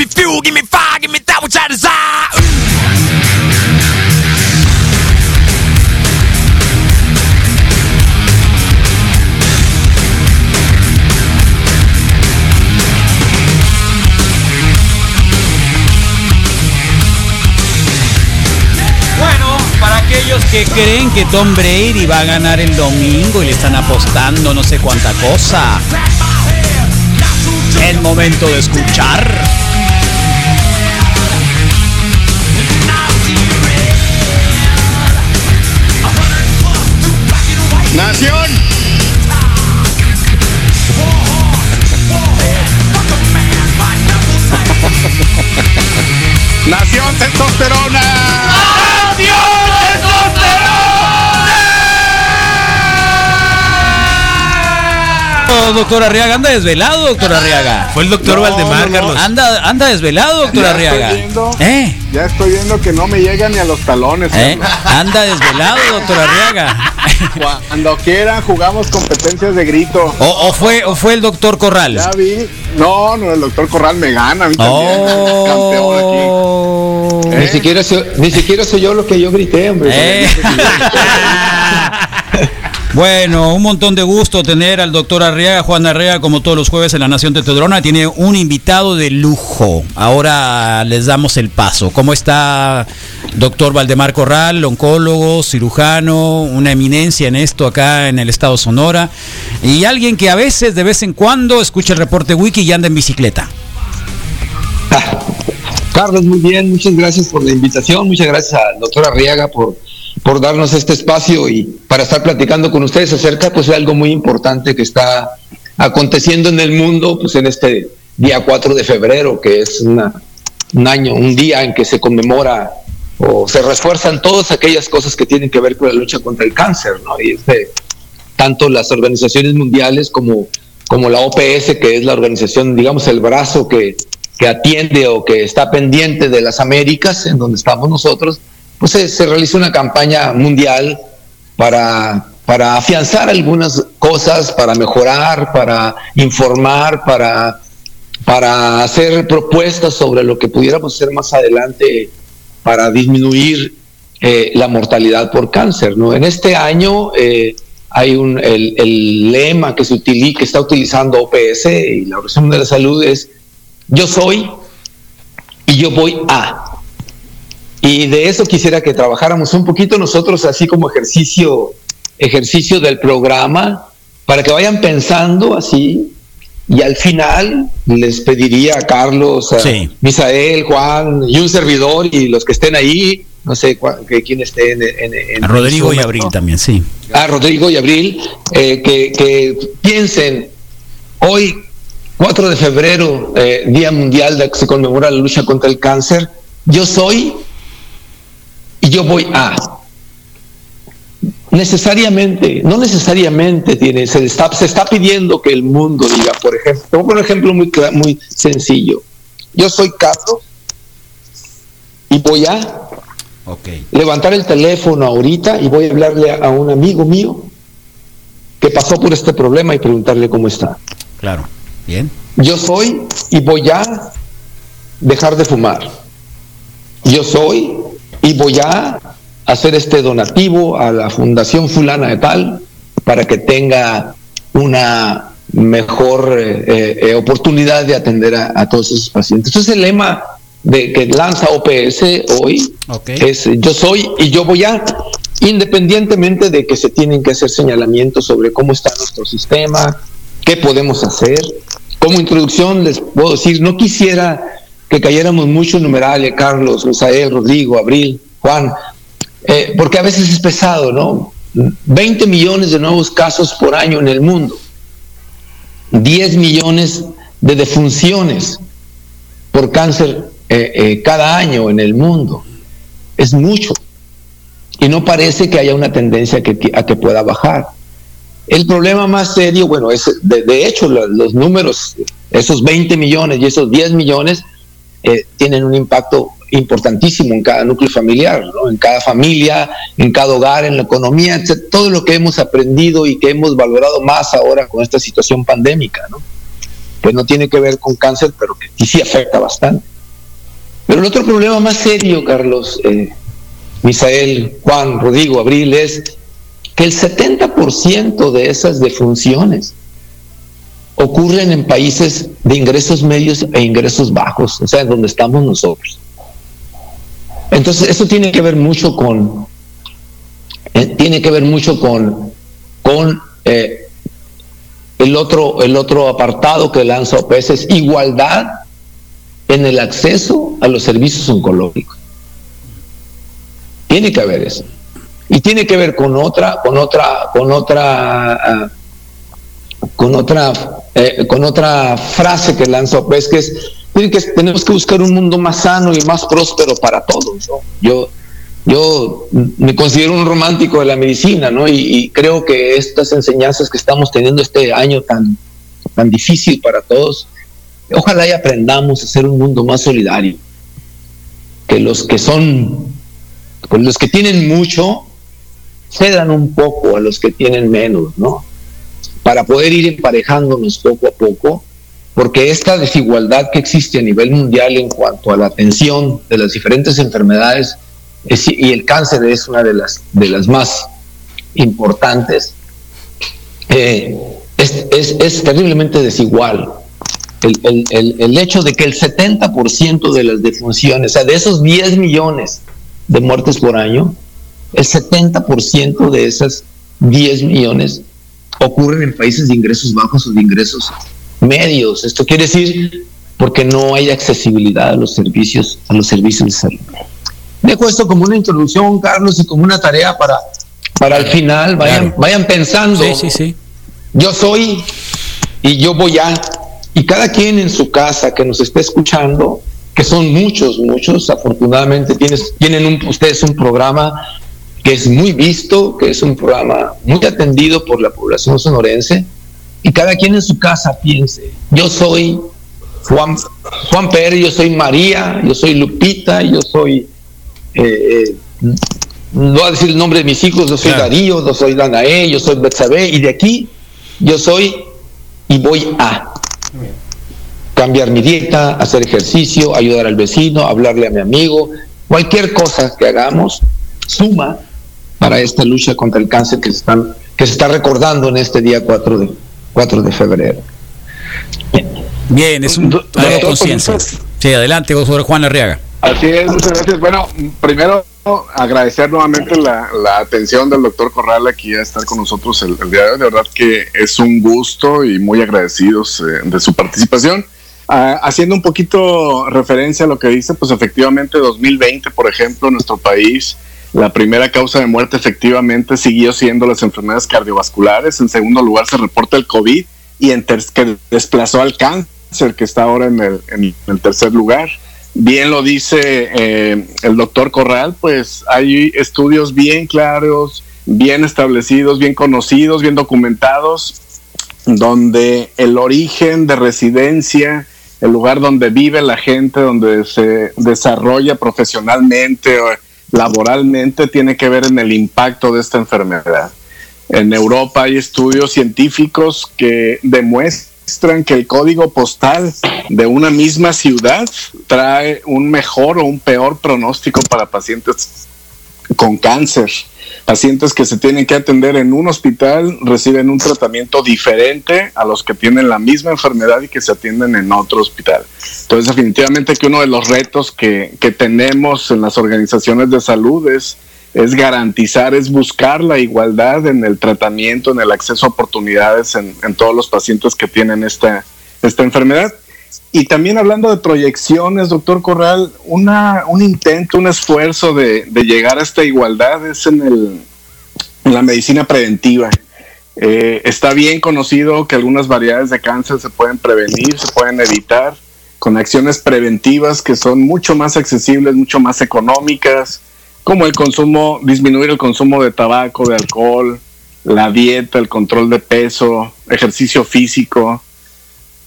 me fuel, give me fire, give me that which I desire. Aquellos que creen que Tom Brady va a ganar el domingo y le están apostando no sé cuánta cosa. Es momento de escuchar. Nación. Nación testosterona. Doctor Arriaga, anda desvelado, doctor Arriaga. Fue el doctor No, Valdemar, no. Carlos. Anda, anda desvelado, doctor Ya Arriaga. estoy viendo. ¿Eh? Ya estoy viendo que no me llega ni a los talones. ¿Eh? Anda desvelado, doctor Arriaga. Cuando quieran jugamos competencias de grito. O, o fue, o fue el doctor Corral. Ya vi. No, no, el doctor Corral me gana a mí también. Oh. Campeón aquí. Ni siquiera, soy, ni siquiera soy yo lo que yo grité, hombre. Bueno, un montón de gusto tener al doctor Arriaga, Juan Arriaga, como todos los jueves en la Nación Tetedrona. Tiene un invitado de lujo. Ahora les damos el paso. ¿Cómo está doctor Valdemar Corral, oncólogo, cirujano, una eminencia en esto acá en el estado Sonora? Y alguien que a veces, de vez en cuando, escucha el reporte wiki y anda en bicicleta. Carlos, muy bien, muchas gracias por la invitación, muchas gracias al doctor Arriaga por, por darnos este espacio y para estar platicando con ustedes acerca pues de algo muy importante que está aconteciendo en el mundo pues en este día 4 de febrero, que es una- un año, un día en que se conmemora o se refuerzan todas aquellas cosas que tienen que ver con la lucha contra el cáncer, ¿no? Y este, tanto las organizaciones mundiales como, como la OPS, que es la organización, digamos, el brazo que, que atiende o que está pendiente de las Américas, en donde estamos nosotros, pues se, realiza una campaña mundial para, para afianzar algunas cosas, para mejorar, para informar, para, para hacer propuestas sobre lo que pudiéramos hacer más adelante para disminuir eh, la mortalidad por cáncer. ¿no? En este año eh, hay un, el, lema que, se que está utilizando OPS y la Organización de la Salud es yo soy y yo voy a. Y de eso quisiera que trabajáramos un poquito nosotros así como ejercicio, ejercicio del programa, para que vayan pensando así. Y al final les pediría a Carlos, a Sí. Misael, Juan y un servidor y los que estén ahí, no sé que quién esté en, en- en- A Rodrigo y Abril también, sí. a Rodrigo y Abril, eh, que, que piensen, hoy, 4 de febrero, eh, Día Mundial de que se conmemora la lucha contra el cáncer, yo soy y yo voy a. Necesariamente, no necesariamente tiene, se está, se está pidiendo que el mundo diga, por ejemplo, te voy a poner un ejemplo muy, muy sencillo. Yo soy Carlos y voy a levantar el teléfono ahorita y voy a hablarle a, a un amigo mío que pasó por este problema y preguntarle cómo está. Claro. Bien. Yo soy y voy a dejar de fumar. Yo soy y voy a hacer este donativo a la Fundación Fulana de Tal para que tenga una mejor eh, eh, oportunidad de atender a, a todos esos pacientes. Entonces el lema de que lanza OPS hoy Ok. es yo soy y yo voy a, independientemente de que se tienen que hacer señalamientos sobre cómo está nuestro sistema, qué podemos hacer. Como introducción les puedo decir, no quisiera que cayéramos mucho en numerales, Carlos, Misael, Rodrigo, Abril, Juan, eh, porque a veces es pesado, ¿no? 20 millones de nuevos casos por año en el mundo, 10 millones de defunciones por cáncer eh, eh, cada año en el mundo. Es mucho. Y no parece que haya una tendencia que, a que pueda bajar. El problema más serio, bueno, es de, hecho lo- los números, esos 20 millones y esos 10 millones, eh, tienen un impacto importantísimo en cada núcleo familiar, en cada familia, en cada hogar, en la economía, etc. todo lo que hemos aprendido y que hemos valorado más ahora con esta situación pandémica, ¿no? pues no tiene que ver con cáncer, pero que sí, sí afecta bastante. Pero el otro problema más serio, Carlos, eh, Misael, Juan, Rodrigo, Abril, es que el 70% de esas defunciones ocurren en países de ingresos medios e ingresos bajos, o sea, donde estamos nosotros. Entonces, eso tiene que ver mucho con, eh, tiene que ver mucho con, con eh, el, otro, el otro apartado que lanza OPS, es igualdad en el acceso a los servicios oncológicos. Tiene que haber eso. Y tiene que ver con otra, con otra, con otra, ah, con otra, eh, con otra frase que lanzó, pues que es que tenemos que buscar un mundo más sano y más próspero para todos. Yo, yo me considero un romántico de la medicina, ¿no? Y, creo que estas enseñanzas que estamos teniendo este año tan, tan difícil para todos, ojalá y aprendamos a ser un mundo más solidario. Que los que son, los que tienen mucho, cedan un poco a los que tienen menos, ¿no? Para poder ir emparejándonos poco a poco, porque esta desigualdad que existe a nivel mundial en cuanto a la atención de las diferentes enfermedades y el cáncer es una de las, de las más importantes, eh, es, es, terriblemente desigual. El, el, el, el, hecho de que el 70% de las defunciones, o sea, de esos 10 millones de muertes por año, el 70% de esas 10 millones ocurren en países de ingresos bajos o de ingresos medios. Esto quiere decir porque no hay accesibilidad a los servicios, a los servicios de salud. Dejo esto como una introducción, Carlos, y como una tarea para, para el final. Vayan, vayan pensando. Sí, sí, sí. Yo soy y yo voy a. Y cada quien en su casa que nos esté escuchando, que son muchos, muchos, afortunadamente tienes, tienen un, ustedes un programa que es muy visto, que es un programa muy atendido por la población sonorense, y cada quien en su casa piense, yo soy Juan, Juan Pérez, yo soy María, yo soy Lupita, yo soy, eh, eh, no voy a decir el nombre de mis hijos, yo soy Darío, yo soy Danae, yo soy Betsabe, y de aquí yo soy y voy a cambiar mi dieta, hacer ejercicio, ayudar al vecino, hablarle a mi amigo, cualquier cosa que hagamos suma para esta lucha contra el cáncer que se, están, que se está recordando en este día 4 de, 4 de febrero. Bien, es un conciencia. Sí, adelante, doctor Juan Arriaga. Así es, muchas gracias. Bueno, primero agradecer nuevamente la, atención del doctor Corral aquí a estar con nosotros el, día de hoy. De verdad que es un gusto y muy agradecidos eh, de su participación. Ah, haciendo un poquito referencia a lo que dice, pues efectivamente 2020, por ejemplo, nuestro país la primera causa de muerte efectivamente siguió siendo las enfermedades cardiovasculares. En segundo lugar se reporta el COVID y en que desplazó al cáncer, que está ahora en el, tercer lugar. Bien lo dice eh, el doctor Corral, pues hay estudios bien claros, bien establecidos, bien conocidos, bien documentados, donde el origen de residencia, el lugar donde vive la gente, donde se desarrolla profesionalmente, laboralmente tiene que ver en el impacto de esta enfermedad. En Europa hay estudios científicos que demuestran que el código postal de una misma ciudad trae un mejor o un peor pronóstico para pacientes con cáncer. Pacientes que se tienen que atender en un hospital reciben un tratamiento diferente a los que tienen la misma enfermedad y que se atienden en otro hospital. Entonces, definitivamente que uno de los retos que, tenemos en las organizaciones de salud es, es garantizar, es buscar la igualdad en el tratamiento, en el acceso a oportunidades en, todos los pacientes que tienen esta, esta enfermedad. Y también hablando de proyecciones, doctor Corral, una, un intento, un esfuerzo de, llegar a esta igualdad es en, el, la medicina preventiva. Eh, está bien conocido que algunas variedades de cáncer se pueden prevenir, se pueden evitar con acciones preventivas que son mucho más accesibles, mucho más económicas, como el consumo, disminuir el consumo de tabaco, de alcohol, la dieta, el control de peso, ejercicio físico,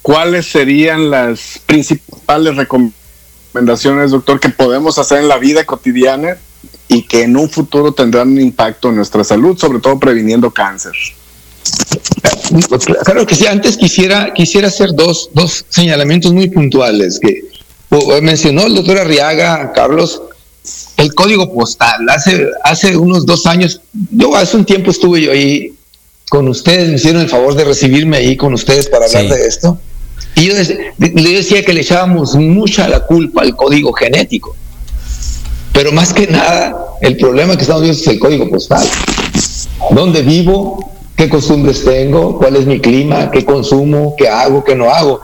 ¿cuáles serían las principales recomendaciones, doctor, que podemos hacer en la vida cotidiana y que en un futuro tendrán un impacto en nuestra salud, sobre todo previniendo cáncer? Claro que sí, antes quisiera, quisiera hacer dos, dos señalamientos muy puntuales, que mencionó el doctor Arriaga, Carlos, el código postal. Hace, hace unos dos años, yo hace un tiempo estuve yo ahí con ustedes, me hicieron el favor de recibirme ahí con ustedes para hablar de esto. Y yo le decía que le echábamos mucha la culpa al código genético. Pero más que nada, el problema que estamos viendo es el código postal. ¿Dónde vivo? ¿Qué costumbres tengo? ¿Cuál es mi clima? ¿Qué consumo? ¿Qué hago? ¿Qué no hago?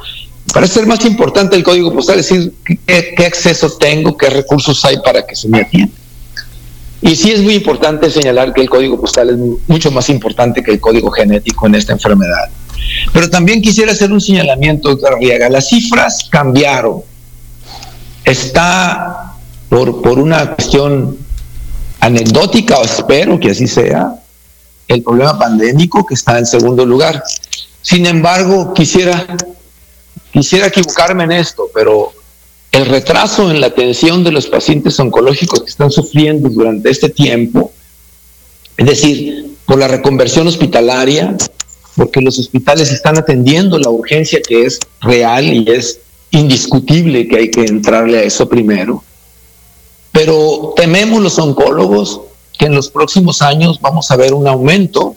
Parece ser más importante el código postal, es decir, qué, acceso tengo, qué recursos hay para que se me atienda. Y sí es muy importante señalar que el código postal es mucho más importante que el código genético en esta enfermedad. Pero también quisiera hacer un señalamiento, doctor Arriaga. Las cifras cambiaron. Está por, por una cuestión anecdótica, o espero que así sea, el problema pandémico que está en segundo lugar. Sin embargo, quisiera, quisiera equivocarme en esto, pero el retraso en la atención de los pacientes oncológicos que están sufriendo durante este tiempo, es decir, por la reconversión hospitalaria, porque los hospitales están atendiendo la urgencia que es real y es indiscutible que hay que entrarle a eso primero. Pero tememos los oncólogos que en los próximos años vamos a ver un aumento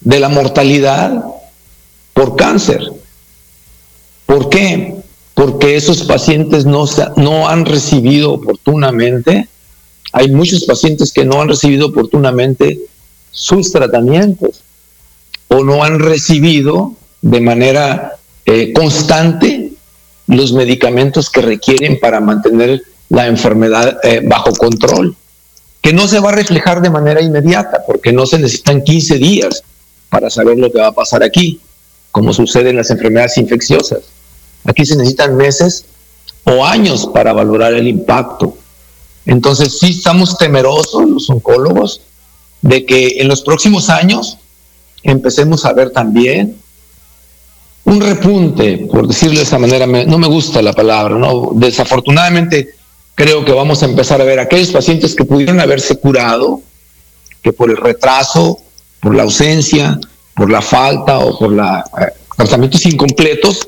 de la mortalidad por cáncer. ¿Por qué? Porque esos pacientes no, no han recibido oportunamente, hay muchos pacientes que no han recibido oportunamente sus tratamientos o no han recibido de manera eh, constante los medicamentos que requieren para mantener la enfermedad eh, bajo control que no se va a reflejar de manera inmediata, porque no se necesitan 15 días para saber lo que va a pasar aquí, como sucede en las enfermedades infecciosas. Aquí se necesitan meses o años para valorar el impacto. Entonces sí estamos temerosos los oncólogos de que en los próximos años empecemos a ver también un repunte, por decirlo de esa manera, no me gusta la palabra, no, desafortunadamente creo que vamos a empezar a ver aquellos pacientes que pudieron haberse curado, que por el retraso, por la ausencia, por la falta o por la, eh, tratamientos incompletos,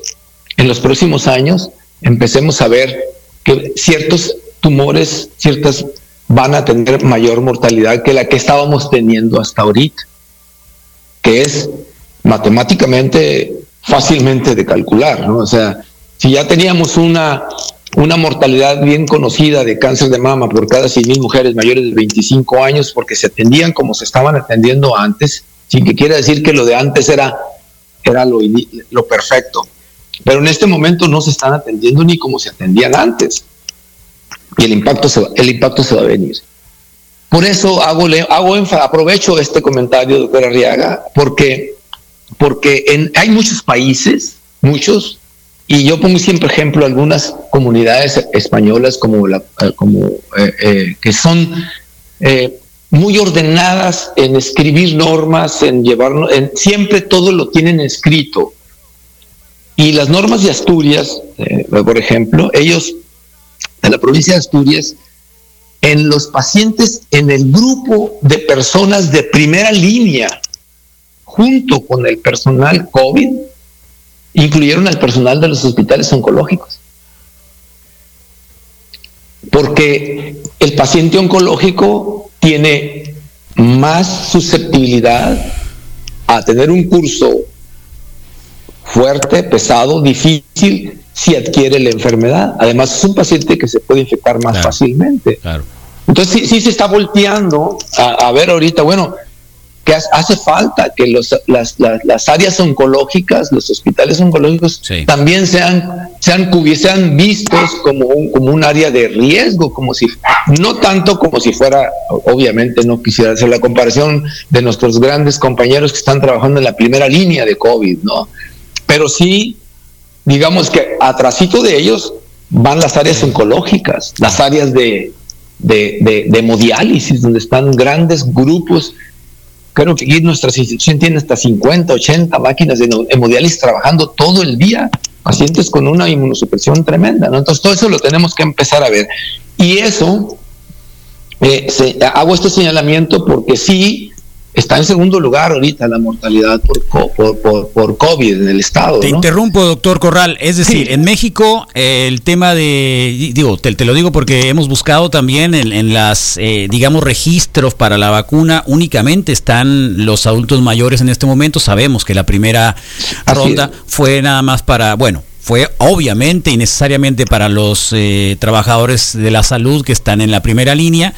en los próximos años empecemos a ver que ciertos tumores, ciertas van a tener mayor mortalidad que la que estábamos teniendo hasta ahorita, que es matemáticamente fácilmente de calcular, ¿no? O sea, si ya teníamos una una mortalidad bien conocida de cáncer de mama por cada 100.000 mujeres mayores de 25 años porque se atendían como se estaban atendiendo antes, sin que quiera decir que lo de antes era, era lo, lo perfecto. Pero en este momento no se están atendiendo ni como se atendían antes. Y el impacto se va, el impacto se va a venir. Por eso hago, hago aprovecho este comentario, doctora Arriaga, porque, porque en, hay muchos países, muchos, y yo pongo siempre ejemplo algunas comunidades españolas como la, eh, como, eh, eh, que son muy ordenadas en escribir normas, en llevar, en, siempre todo lo tienen escrito. Y las normas de Asturias, por ejemplo, ellos, en la provincia de Asturias, en los pacientes, en el grupo de personas de primera línea, junto con el personal COVID, incluyeron al personal de los hospitales oncológicos. Porque el paciente oncológico tiene más susceptibilidad a tener un curso fuerte, pesado, difícil, si adquiere la enfermedad. Además, es un paciente que se puede infectar más fácilmente. Entonces, sí, se está volteando a, a ver ahorita, bueno, hace falta que los, las, las, áreas oncológicas, los hospitales oncológicos, también sean, sean, sean vistos como un, como un área de riesgo, como si, no tanto como si fuera, obviamente no quisiera hacer la comparación de nuestros grandes compañeros que están trabajando en la primera línea de COVID, ¿no? Pero sí, digamos que atrasito de ellos van las áreas oncológicas, las áreas de, de, de, de hemodiálisis, donde están grandes grupos Creo que aquí nuestra institución tiene hasta 50, 80 máquinas de hemodiálisis trabajando todo el día, pacientes con una inmunosupresión tremenda, ¿no? Entonces todo eso lo tenemos que empezar a ver. Y eso, eh, hago este señalamiento porque sí, está en segundo lugar ahorita la mortalidad por, por, por, COVID en el estado. Te interrumpo, doctor Corral. Es decir, en México el tema de, digo, te, lo digo porque hemos buscado también en, las, eh, digamos, registros para la vacuna, únicamente están los adultos mayores en este momento. Sabemos que la primera ronda fue nada más para, bueno, fue obviamente y necesariamente para los eh, trabajadores de la salud que están en la primera línea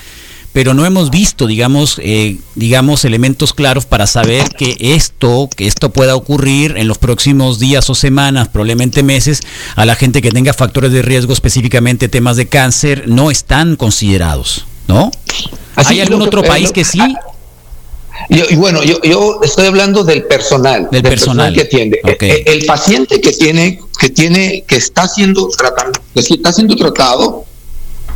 pero no hemos visto, digamos, eh, digamos, elementos claros para saber que esto, que esto pueda ocurrir en los próximos días o semanas, probablemente meses, a la gente que tenga factores de riesgo, específicamente temas de cáncer, no están considerados, ¿no? ¿Hay algún otro país que sí? Ah, y bueno, yo, yo estoy hablando del personal, del, personal. que atiende. El, el, paciente que tiene, que tiene, que está siendo tratado, que está siendo tratado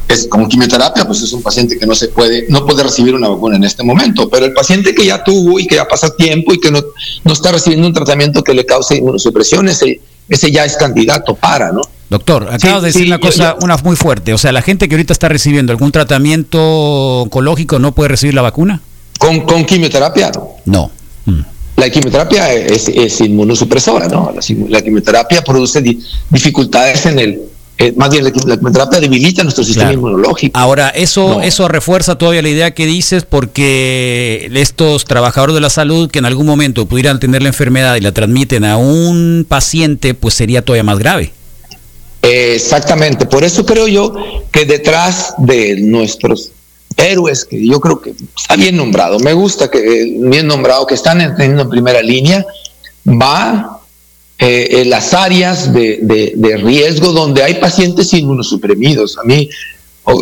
es como quimioterapia, pues es un paciente que no se puede, no puede recibir una vacuna en este momento, pero el paciente que ya tuvo y que ya pasa tiempo y que no, no está recibiendo un tratamiento que le cause inmunosupresión, ese, ese ya es candidato para, ¿no? Doctor, acabas de decir una cosa, una muy fuerte, o sea, la gente que ahorita está recibiendo algún tratamiento oncológico no puede recibir la vacuna. Con, con quimioterapia, ¿no? No. Mm. La quimioterapia es, es, inmunosupresora, ¿no? La, quimioterapia produce dificultades en el, eh, más bien la, quimioterapia debilita nuestro sistema inmunológico. Ahora, eso, eso refuerza todavía la idea que dices porque estos trabajadores de la salud que en algún momento pudieran tener la enfermedad y la transmiten a un paciente, pues sería todavía más grave. exactamente, por eso creo yo que detrás de nuestros héroes, que yo creo que está bien nombrado, me gusta que bien nombrado, que están en primera línea, va eh, las áreas de, riesgo donde hay pacientes inmunosuprimidos. A mí,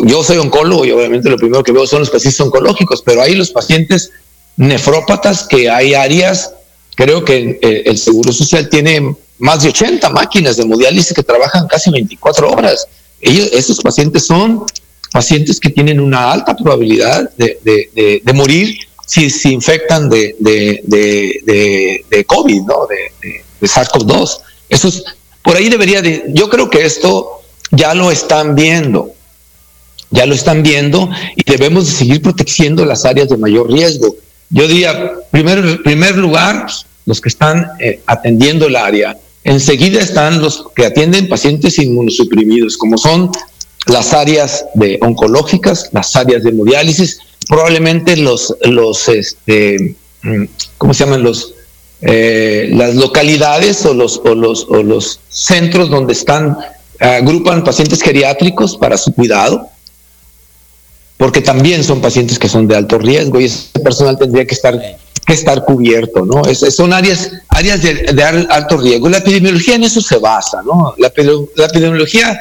yo soy oncólogo y obviamente lo primero que veo son los pacientes oncológicos, pero hay los pacientes nefrópatas que hay áreas, creo que eh, el Seguro Social tiene más de 80 máquinas de hemodiálisis que trabajan casi 24 horas. Ellos, esos pacientes son pacientes que tienen una alta probabilidad de, morir si se infectan de, de, COVID, ¿no? de, de SARS-CoV-2. Eso es, por ahí debería de, yo creo que esto ya lo están viendo, ya lo están viendo y debemos de seguir protegiendo las áreas de mayor riesgo. Yo diría, primero, en primer lugar, los que están eh, atendiendo el área, enseguida están los que atienden pacientes inmunosuprimidos, como son las áreas de oncológicas, las áreas de hemodiálisis, probablemente los, los este, mm, ¿cómo se llaman? Los eh, las localidades o los, o los, o los centros donde están, agrupan pacientes geriátricos para su cuidado, porque también son pacientes que son de alto riesgo y ese personal tendría que estar que estar cubierto, ¿no? Es, son áreas, áreas de, alto riesgo. La epidemiología en eso se basa, ¿no? La, epidemiología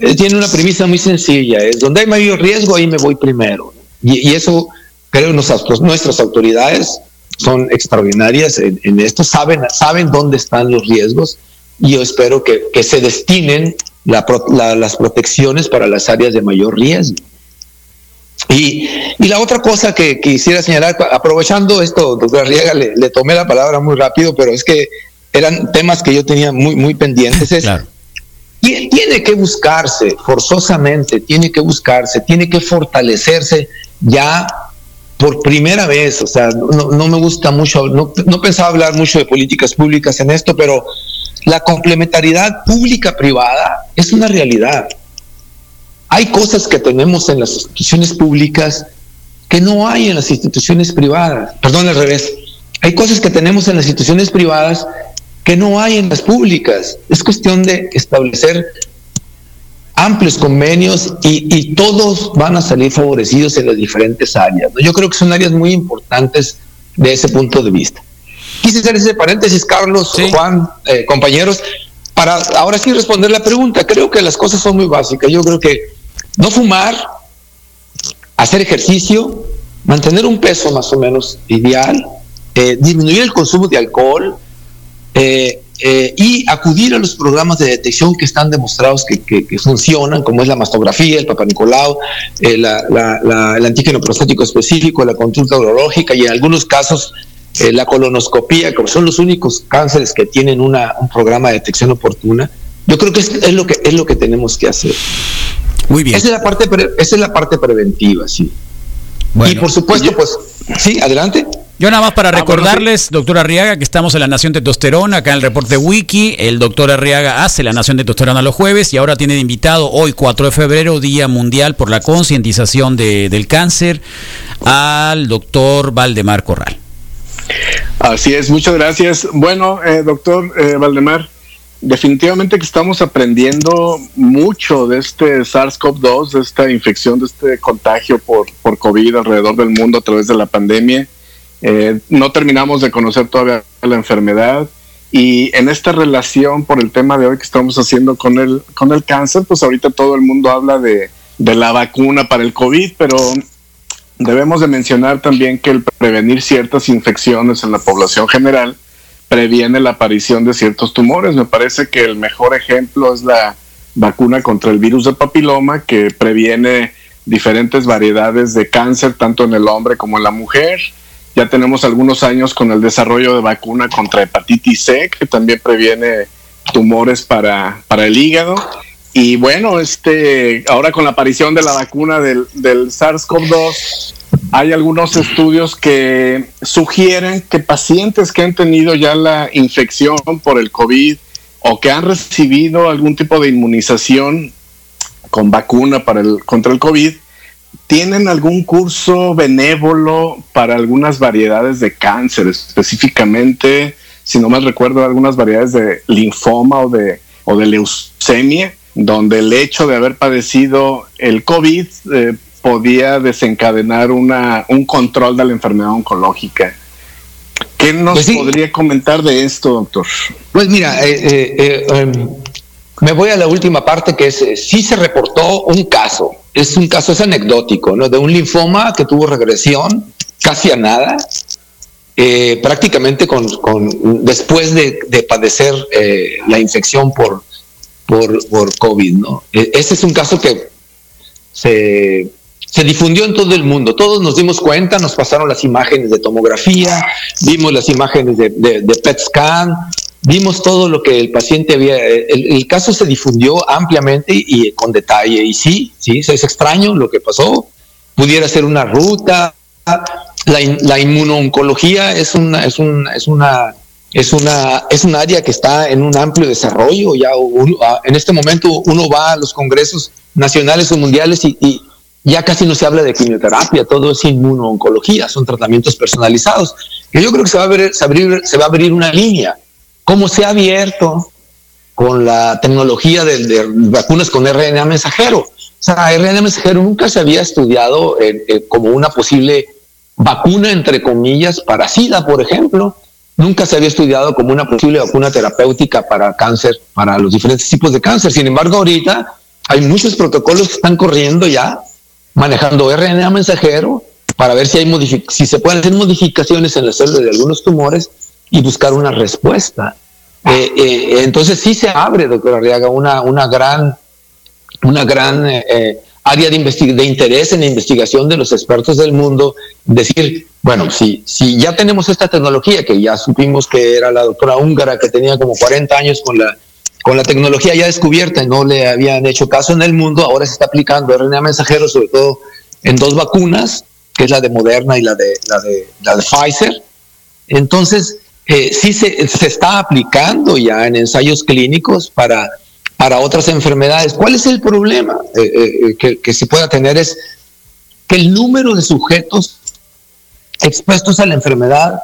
eh, tiene una premisa muy sencilla, es donde hay mayor riesgo, ahí me voy primero. Y, y eso creo nuestras, nuestras autoridades son extraordinarias en, esto, saben, saben dónde están los riesgos y yo espero que, se destinen las protecciones para las áreas de mayor riesgo. Y, la otra cosa que, quisiera señalar, aprovechando esto, doctor Riega, le, tomé la palabra muy rápido, pero es que eran temas que yo tenía muy, muy pendientes. Es, Tiene que buscarse forzosamente, tiene que buscarse, tiene que fortalecerse ya por primera vez, o sea, no, me gusta mucho, no, pensaba hablar mucho de políticas públicas en esto, pero la complementariedad pública-privada es una realidad. Hay cosas que tenemos en las instituciones públicas que no hay en las instituciones privadas. Perdón, al revés. Hay cosas que tenemos en las instituciones privadas que no hay en las públicas. Es cuestión de establecer amplios convenios y, todos van a salir favorecidos en las diferentes áreas. Yo creo que son áreas muy importantes de ese punto de vista. Quise hacer ese paréntesis, Carlos, Juan, eh, compañeros, para ahora sí responder la pregunta. Creo que las cosas son muy básicas. Yo creo que no fumar, hacer ejercicio, mantener un peso más o menos ideal, eh, disminuir el consumo de alcohol, eh, eh, y acudir a los programas de detección que están demostrados que, funcionan, como es la mastografía, el Papa Nicolau, eh, el antígeno prostático específico, la consulta urológica y en algunos casos eh, la colonoscopía, como son los únicos cánceres que tienen una, un programa de detección oportuna. Yo creo que es, lo que es lo que tenemos que hacer. Muy bien. Esa es la parte, esa es la parte preventiva, sí. y por supuesto, pues, sí, adelante. Yo nada más para recordarles, doctor Arriaga, que estamos en la Nación Testosterona, acá en el reporte Wiki. El doctor Arriaga hace la Nación Testosterona los jueves y ahora tiene de invitado hoy, 4 de febrero, Día Mundial por la Concientización de, del Cáncer, al doctor Valdemar Corral. Así es, muchas gracias. Bueno, eh, doctor eh, Valdemar, definitivamente que estamos aprendiendo mucho de este SARS-CoV-2, de esta infección, de este contagio por, por COVID alrededor del mundo a través de la pandemia. Eh, no terminamos de conocer todavía la enfermedad y en esta relación por el tema de hoy que estamos haciendo con el, con el cáncer, pues ahorita todo el mundo habla de, de la vacuna para el COVID, pero debemos de mencionar también que el prevenir ciertas infecciones en la población general previene la aparición de ciertos tumores. Me parece que el mejor ejemplo es la vacuna contra el virus de papiloma que previene diferentes variedades de cáncer tanto en el hombre como en la mujer. Ya tenemos algunos años con el desarrollo de vacuna contra hepatitis C que también previene tumores para, para el hígado. Y bueno, este, ahora con la aparición de la vacuna del, del SARS-CoV-2, hay algunos estudios que sugieren que pacientes que han tenido ya la infección por el COVID o que han recibido algún tipo de inmunización con vacuna para el, contra el COVID, tienen algún curso benévolo para algunas variedades de cáncer, específicamente, si no mal recuerdo, algunas variedades de linfoma o de, o de leucemia, donde el hecho de haber padecido el COVID eh, podía desencadenar una, un control de la enfermedad oncológica. ¿Qué nos Pues sí. podría comentar de esto, doctor? Pues mira, eh, eh, eh, em, me voy a la última parte que es, sí se reportó un caso, es un caso, es anecdótico, ¿no? De un linfoma que tuvo regresión casi a nada, eh, prácticamente con, con- después de, de padecer eh, la infección por, por, por COVID, ¿no? E- Ese es un caso que se, se difundió en todo el mundo. Todos nos dimos cuenta, nos pasaron las imágenes de tomografía, vimos las imágenes de- de PET scan, vimos todo lo que el paciente había. El, el caso se difundió ampliamente y, con detalle. Y sí, sí, es extraño lo que pasó. Pudiera ser una ruta. La, la inmunooncología es una, es un, es una es una es un área que está en un amplio desarrollo ya ah, en este momento uno va a los congresos nacionales o mundiales y, y ya casi no se habla de quimioterapia todo es inmunooncología son tratamientos personalizados que yo creo que se va a abrir, se, abrir- se va a abrir una línea como se ha abierto con la tecnología de, vacunas con RNA mensajero o sea RNA mensajero nunca se había estudiado eh, eh, como una posible vacuna entre comillas para SIDA por ejemplo nunca se había estudiado como una posible vacuna terapéutica para cáncer, para los diferentes tipos de cáncer. Sin embargo, ahorita hay muchos protocolos que están corriendo ya, manejando RNA mensajero, para ver si, hay si se pueden hacer modificaciones en las células de algunos tumores y buscar una respuesta. Eh, eh, entonces sí se abre, doctor Arriaga, una, una gran, una gran eh, área de, de interés en la investigación de los expertos del mundo, decir, bueno, si, si ya tenemos esta tecnología, que ya supimos que era la doctora húngara que tenía como 40 años con la, con la tecnología ya descubierta y no le habían hecho caso en el mundo, ahora se está aplicando RNA mensajero, sobre todo en dos vacunas, que es la de Moderna y la de, la de, la de Pfizer. Entonces, eh, sí se, se está aplicando ya en ensayos clínicos para, para otras enfermedades. ¿Cuál es el problema eh, eh, que, que se pueda tener? Es que el número de sujetos expuestos a la enfermedad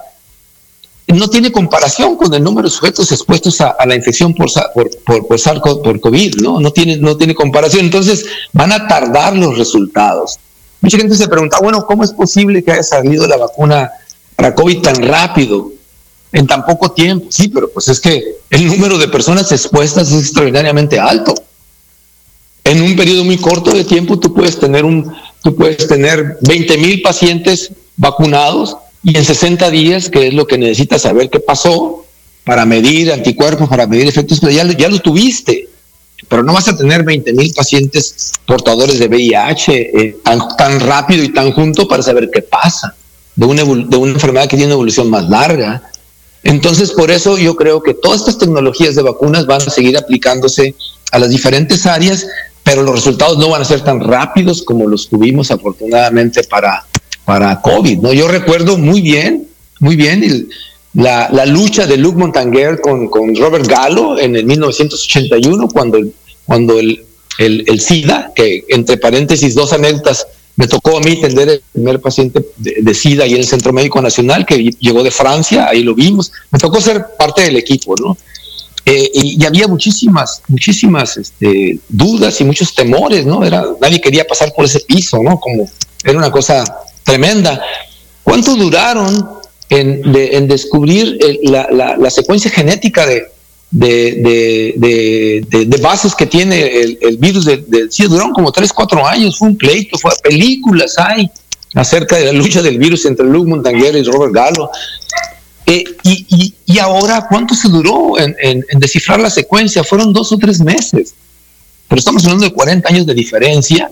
no tiene comparación con el número de sujetos expuestos a, la infección por, por, por, por COVID, ¿no? No tiene, no tiene comparación. Entonces, van a tardar los resultados. Mucha gente se pregunta, bueno, ¿cómo es posible que haya salido la vacuna para COVID tan rápido, en tan poco tiempo? Sí, pero pues es que el número de personas expuestas es extraordinariamente alto. En un periodo muy corto de tiempo tú puedes tener un, tú puedes tener 20 mil pacientes vacunados y en 60 días, que es lo que necesitas saber qué pasó para medir anticuerpos, para medir efectos, pero ya, ya lo tuviste. Pero no vas a tener 20 mil pacientes portadores de VIH eh, tan, rápido y tan junto para saber qué pasa de una, de una enfermedad que tiene una evolución más larga. Entonces, por eso yo creo que todas estas tecnologías de vacunas van a seguir aplicándose a las diferentes áreas, pero los resultados no van a ser tan rápidos como los tuvimos afortunadamente para, para COVID. ¿no? Yo recuerdo muy bien muy bien. la, la, lucha de Luc Montaguer con, con, Robert Gallo en el 1981, cuando, cuando el, el, el, SIDA, que entre paréntesis, dos anécdotas, me tocó a mí atender el primer paciente de, SIDA y en el Centro Médico Nacional, que llegó de Francia, ahí lo vimos. Me tocó ser parte del equipo, ¿no? Eh, y, había muchísimas, muchísimas este, dudas y muchos temores, ¿no? Era, nadie quería pasar por ese piso, ¿no? Como era una cosa tremenda. ¿Cuánto duraron en, de, en descubrir la, secuencia genética de, de, de, de bases que tiene el, el virus del de, sí, duraron como 3, 4 años, fue un pleito, fue películas hay acerca de la lucha del virus entre Luke Montaguer y Robert Gallo. Eh, y, y, y, ahora, ¿cuánto se duró en, en, en, descifrar la secuencia? Fueron dos o tres meses. Pero estamos hablando de 40 años de diferencia.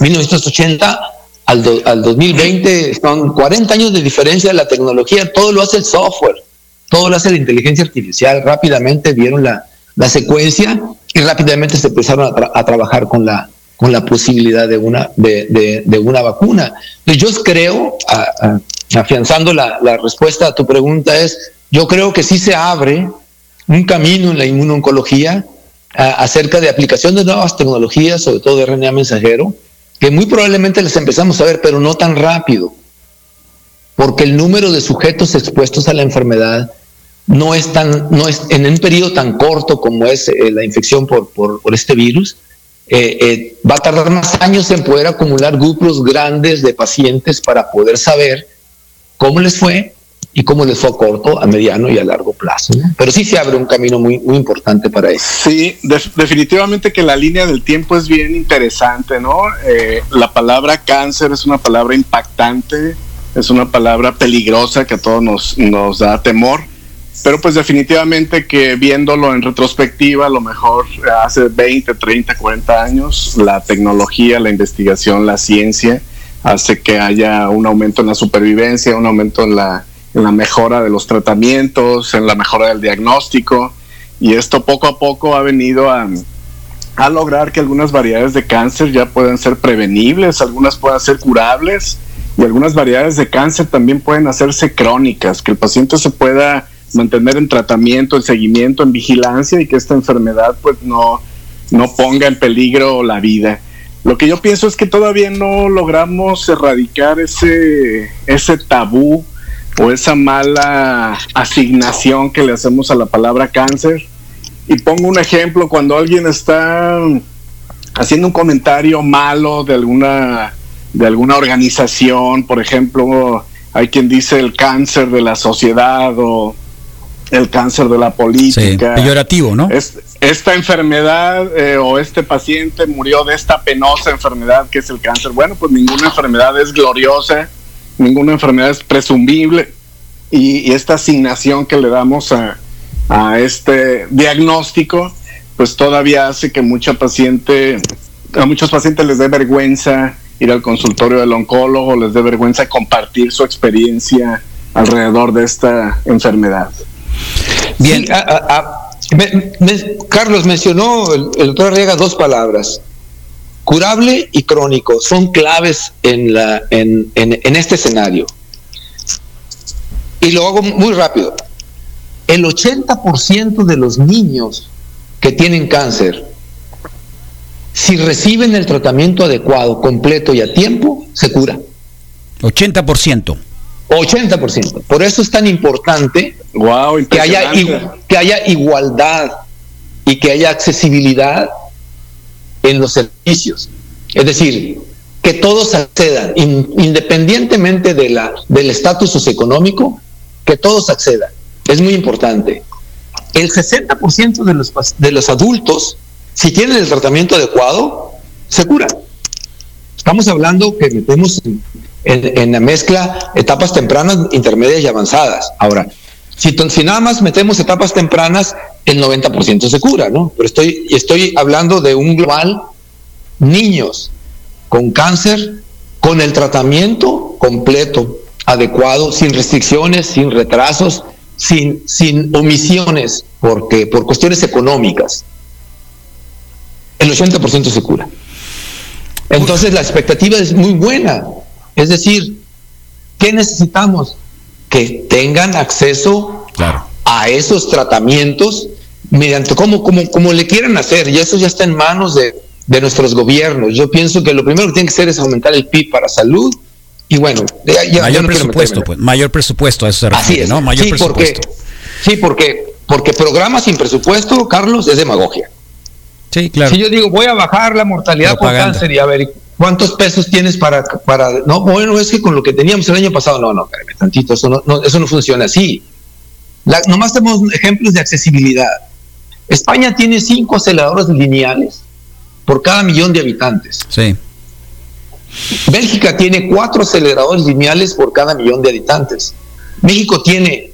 1980 al, do, al 2020 son 40 años de diferencia de la tecnología. Todo lo hace el software, todo lo hace la inteligencia artificial. Rápidamente vieron la, la secuencia y rápidamente se empezaron a, tra a trabajar con la, con la posibilidad de una, de, de, una vacuna. Entonces yo creo, afianzando la, la, respuesta a tu pregunta, es, yo creo que sí se abre un camino en la inmunoncología acerca de aplicación de nuevas tecnologías, sobre todo de RNA mensajero, que muy probablemente les empezamos a ver, pero no tan rápido, porque el número de sujetos expuestos a la enfermedad no es tan, no es en un periodo tan corto como es eh, la infección por, por, este virus, eh, eh, va a tardar más años en poder acumular grupos grandes de pacientes para poder saber cómo les fue y cómo les fue a corto, a mediano y a largo plazo. Pero sí se abre un camino muy, muy importante para eso. Sí, de definitivamente que la línea del tiempo es bien interesante, ¿no? La palabra cáncer es una palabra impactante, es una palabra peligrosa que a todos nos, nos da temor. Pero pues definitivamente que viéndolo en retrospectiva, a lo mejor hace 20, 30, 40 años, la tecnología, la investigación, la ciencia hace que haya un aumento en la supervivencia, un aumento en la, en la mejora de los tratamientos, en la mejora del diagnóstico. Y esto poco a poco ha venido a, a lograr que algunas variedades de cáncer ya puedan ser prevenibles, algunas puedan ser curables y algunas variedades de cáncer también pueden hacerse crónicas, que el paciente se pueda mantener en tratamiento, en seguimiento, en vigilancia y que esta enfermedad pues no, no ponga en peligro la vida. Lo que yo pienso es que todavía no logramos erradicar ese, ese tabú o esa mala asignación que le hacemos a la palabra cáncer. Y pongo un ejemplo, cuando alguien está haciendo un comentario malo de alguna, de alguna organización, por ejemplo, hay quien dice el cáncer de la sociedad o el cáncer de la política. Sí, peyorativo, ¿no? Es, esta enfermedad eh, o este paciente murió de esta penosa enfermedad que es el cáncer. Bueno, pues ninguna enfermedad es gloriosa, ninguna enfermedad es presumible y, y esta asignación que le damos a, a, este diagnóstico, pues todavía hace que mucha paciente, a muchos pacientes les dé vergüenza ir al consultorio del oncólogo, les dé vergüenza compartir su experiencia alrededor de esta enfermedad. Bien, sí, a, a, me, me, Carlos mencionó el, el doctor Arriaga dos palabras, curable y crónico, son claves en, la, en, en, en este escenario. Y lo hago muy rápido. El 80% de los niños que tienen cáncer, si reciben el tratamiento adecuado, completo y a tiempo, se cura. 80%. 80%. Por eso es tan importante wow, que, haya, que haya igualdad y que haya accesibilidad en los servicios. Es decir, que todos accedan, in, independientemente de la, del estatus socioeconómico, que todos accedan. Es muy importante. El 60% de los, de los adultos, si tienen el tratamiento adecuado, se curan. Estamos hablando que metemos en, en, la mezcla etapas tempranas, intermedias y avanzadas. Ahora, si, si nada más metemos etapas tempranas, el 90% se cura, ¿no? Pero estoy, estoy hablando de un global, niños con cáncer, con el tratamiento completo, adecuado, sin restricciones, sin retrasos, sin, sin omisiones, porque por cuestiones económicas. El 80% se cura. Entonces la expectativa es muy buena. Es decir, ¿qué necesitamos? que tengan acceso Claro. a esos tratamientos mediante como, como, como le quieran hacer, y eso ya está en manos de, de nuestros gobiernos. Yo pienso que lo primero que tiene que hacer es aumentar el PIB para salud, y bueno, ya- ya- mayor no presupuesto, pues. Mayor presupuesto, a eso se Así refiere, es, ¿no? Mayor sí, porque, presupuesto. sí, porque, porque programa sin presupuesto, Carlos, es demagogia. Sí, claro. Si yo digo, voy a bajar la mortalidad Propaganda. por cáncer y a ver, ¿cuántos pesos tienes para, para... No, bueno, es que con lo que teníamos el año pasado, no, no, espérame tantito, eso no, no- eso no funciona así. La- nomás tenemos ejemplos de accesibilidad. España tiene cinco aceleradores lineales por cada millón de habitantes. Sí. Bélgica tiene cuatro aceleradores lineales por cada millón de habitantes. México tiene,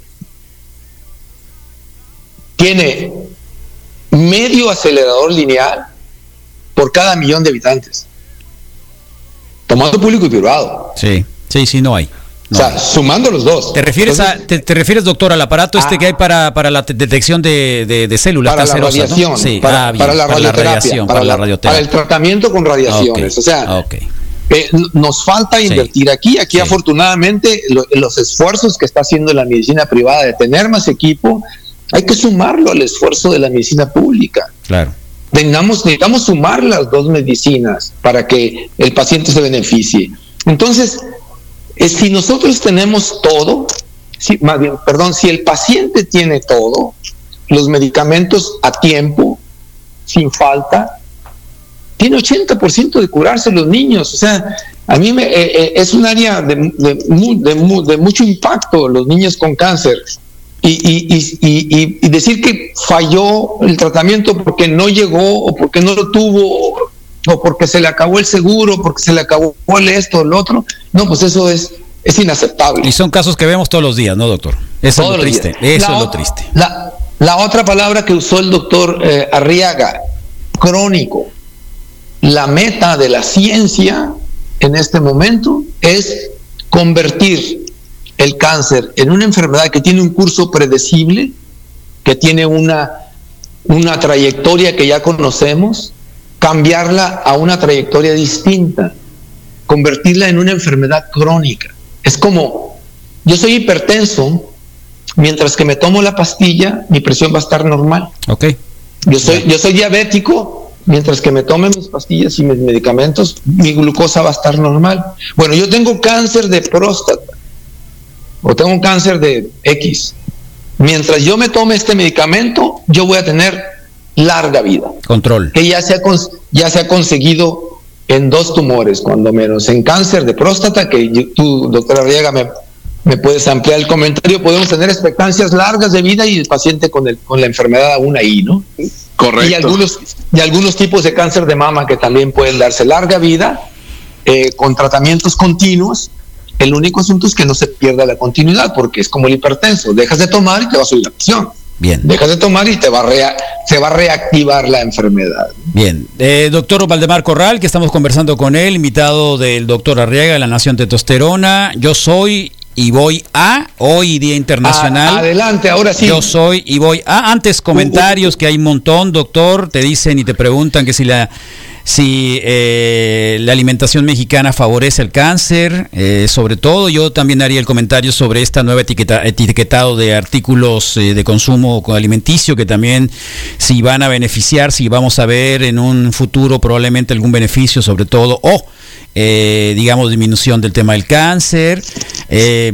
tiene medio acelerador lineal por cada millón de habitantes. Tomando público y privado. Sí. Sí, sí, no hay. No o sea, sumando los dos. ¿Te refieres, a, te, te refieres, doctor, al aparato este Ah. que hay para, para la te- detección de, de, de células para la radiación, Sí, para, ah, bien, para la radioterapia, radiación, para, para la la- radioterapia. para el tratamiento con radiaciones. O sea. Eh, nos falta invertir aquí. Aquí, Sí. afortunadamente, lo- los esfuerzos que está haciendo la medicina privada de tener más equipo, hay que sumarlo al esfuerzo de la medicina pública. Claro. Tengamos, necesitamos sumar las dos medicinas para que el paciente se beneficie. Entonces, si nosotros tenemos todo, si, perdón, si el paciente tiene todo, los medicamentos a tiempo, sin falta, tiene 80% de curarse los niños. O sea, a mí me, eh, eh, es un área de, de mucho impacto los niños con cáncer. Y, y- y- y- decir que falló el tratamiento porque no llegó o porque no lo tuvo o porque se le acabó el seguro, porque se le acabó el esto o el otro, no, pues eso es, es inaceptable. Y son casos que vemos todos los días, ¿no, doctor? Eso Todos es lo triste. Eso La es lo triste. La, la otra palabra que usó el doctor eh, Arriaga, crónico. La meta de la ciencia en este momento es convertir el cáncer en una enfermedad que tiene un curso predecible, que tiene una, una trayectoria que ya conocemos, cambiarla a una trayectoria distinta, convertirla en una enfermedad crónica. Es como, yo soy hipertenso, mientras que me tomo la pastilla, mi presión va a estar normal. Ok. Yo soy, yo soy diabético, mientras que me tome mis pastillas y mis medicamentos, mi glucosa va a estar normal. Bueno, yo tengo cáncer de próstata o tengo un cáncer de X. Mientras yo me tome este medicamento, yo voy a tener larga vida, Control. que ya se ha, cons- ya se ha conseguido en dos tumores, cuando menos, en cáncer de próstata, que yo- tú, doctora Riega, me, me puedes ampliar el comentario, podemos tener expectancias largas de vida y el paciente con, el, con la enfermedad aún ahí, ¿no? Correcto. Y algunos, y algunos tipos de cáncer de mama que también pueden darse larga vida eh, con tratamientos continuos. El único asunto es que no se pierda la continuidad, porque es como el hipertenso. Dejas de tomar y te va a subir la presión. Bien. Dejas de tomar y te va a rea- se va a reactivar la enfermedad. Bien, eh, doctor Valdemar Corral, que estamos conversando con él, invitado del doctor Arriaga de la Nación Testosterona. Yo soy y voy a, hoy Día Internacional. A- adelante, ahora sí. Yo soy y voy a. Antes comentarios que hay un montón, doctor, te dicen y te preguntan que si la si eh, la alimentación mexicana favorece el cáncer, eh, sobre todo yo también haría el comentario sobre esta nueva etiqueta, etiquetado de artículos eh, de consumo alimenticio que también si van a beneficiar, si vamos a ver en un futuro probablemente algún beneficio sobre todo o eh, digamos, disminución del tema del cáncer. Eh,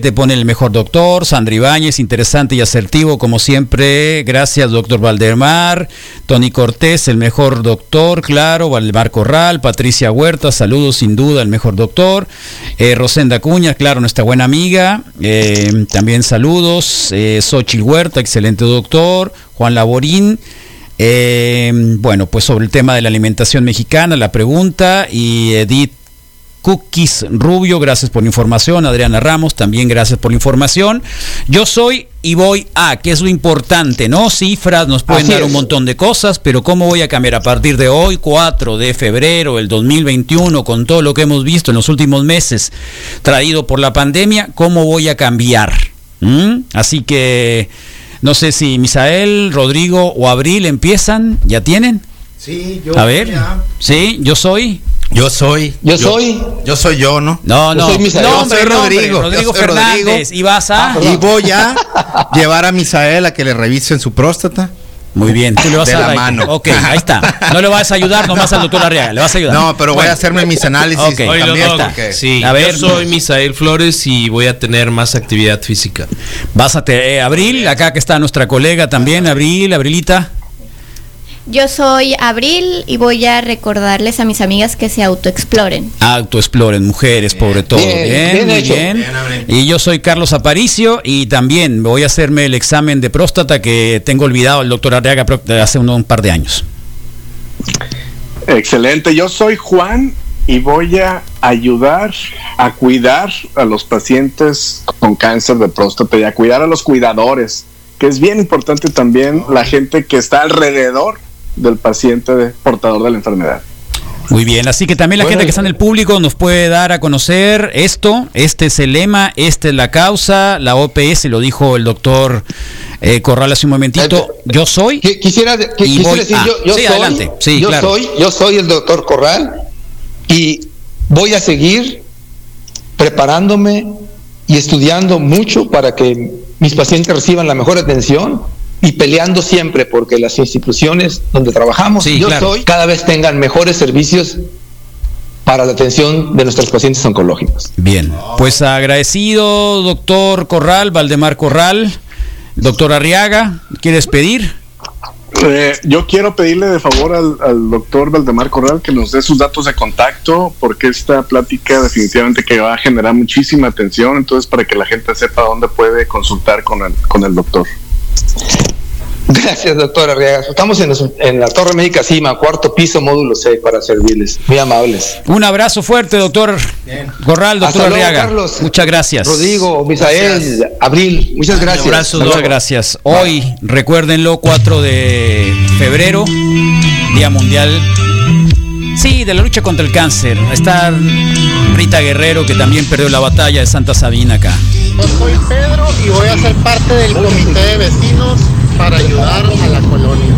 te pone el mejor doctor. Sandra Ibáñez, interesante y asertivo, como siempre. Gracias, doctor Valdemar. Tony Cortés, el mejor doctor, claro. Valdemar Corral. Patricia Huerta, saludos, sin duda, el mejor doctor. Eh, Rosenda Cuña, claro, nuestra buena amiga. Eh, también saludos. Eh, Xochitl Huerta, excelente doctor. Juan Laborín. Eh, bueno, pues sobre el tema de la alimentación mexicana, la pregunta, y Edith Cookies Rubio, gracias por la información. Adriana Ramos, también gracias por la información. Yo soy y voy a, que es lo importante, ¿no? Cifras nos pueden Así dar es. un montón de cosas, pero ¿cómo voy a cambiar a partir de hoy, 4 de febrero del 2021, con todo lo que hemos visto en los últimos meses traído por la pandemia? ¿Cómo voy a cambiar? ¿Mm? Así que no sé si Misael, Rodrigo o Abril empiezan, ¿ya tienen? Sí, yo A ver, ya- sí, yo soy. Yo soy. Yo soy. Yo soy yo, ¿no? No, Yo no. soy Misael. no, Yo soy no, Rodrigo. Rodrigo Yo soy Fernández. Rodrigo. Y vas a. Y voy a llevar a Misael a que le revisen su próstata. Muy bien, tú le vas De a la mano. Ok, ahí está. No le vas a ayudar nomás al doctor Arriaga, le vas a ayudar. No, pero voy Bueno, a hacerme mis análisis Ok. Oye, también. Porque- sí, A ver. yo soy Misael Flores y voy a tener más actividad física. Vas a eh, Abril, acá que está nuestra colega también, Abril, Abrilita. Yo soy Abril y voy a recordarles a mis amigas que se autoexploren. Autoexploren, mujeres, pobre todo. Bien, Bien, bien muy hecho. bien. Bien, Abril. Y yo soy Carlos Aparicio y también voy a hacerme el examen de próstata que tengo olvidado el doctor Arriaga hace un, un par de años. Excelente, yo soy Juan y voy a ayudar a cuidar a los pacientes con cáncer de próstata y a cuidar a los cuidadores, que es bien importante también la gente que está alrededor del paciente de- portador de la enfermedad. Muy bien, así que también la Bueno, gente que está en el público nos puede dar a conocer esto, este es el lema, esta es la causa, la OPS lo dijo el doctor eh, Corral hace un momentito, yo soy, Qui- Quisiera, decir, yo, yo Sí, soy, adelante. Sí, yo claro. soy, yo soy el doctor Corral y voy a seguir preparándome y estudiando mucho para que mis pacientes reciban la mejor atención y peleando siempre porque las instituciones donde trabajamos, Sí, yo claro. soy, cada vez tengan mejores servicios para la atención de nuestros pacientes oncológicos. bien, pues agradecido doctor Corral, Valdemar Corral, doctor Arriaga, ¿quieres pedir? Eh, yo quiero pedirle de favor al, al doctor Valdemar Corral que nos dé sus datos de contacto, porque esta plática definitivamente que va a generar muchísima atención, entonces para que la gente sepa dónde puede consultar con el, con el doctor. Gracias, doctor Arriaga. Estamos en, en la Torre Médica Cima, cuarto piso, módulo C, para servirles. Muy amables. Un abrazo fuerte, doctor Corral, doctor Arriaga. Carlos. Muchas gracias. Rodrigo, Misael, Abril, muchas gracias. abrazo, Hasta Muchas gracias. Hoy, recuérdenlo, 4 de febrero, Día Mundial. Sí, de la lucha contra el cáncer. Está Rita Guerrero, que también perdió la batalla de Santa Sabina acá. Yo soy Pedro y voy a ser parte del comité de vecinos para ayudar a la colonia.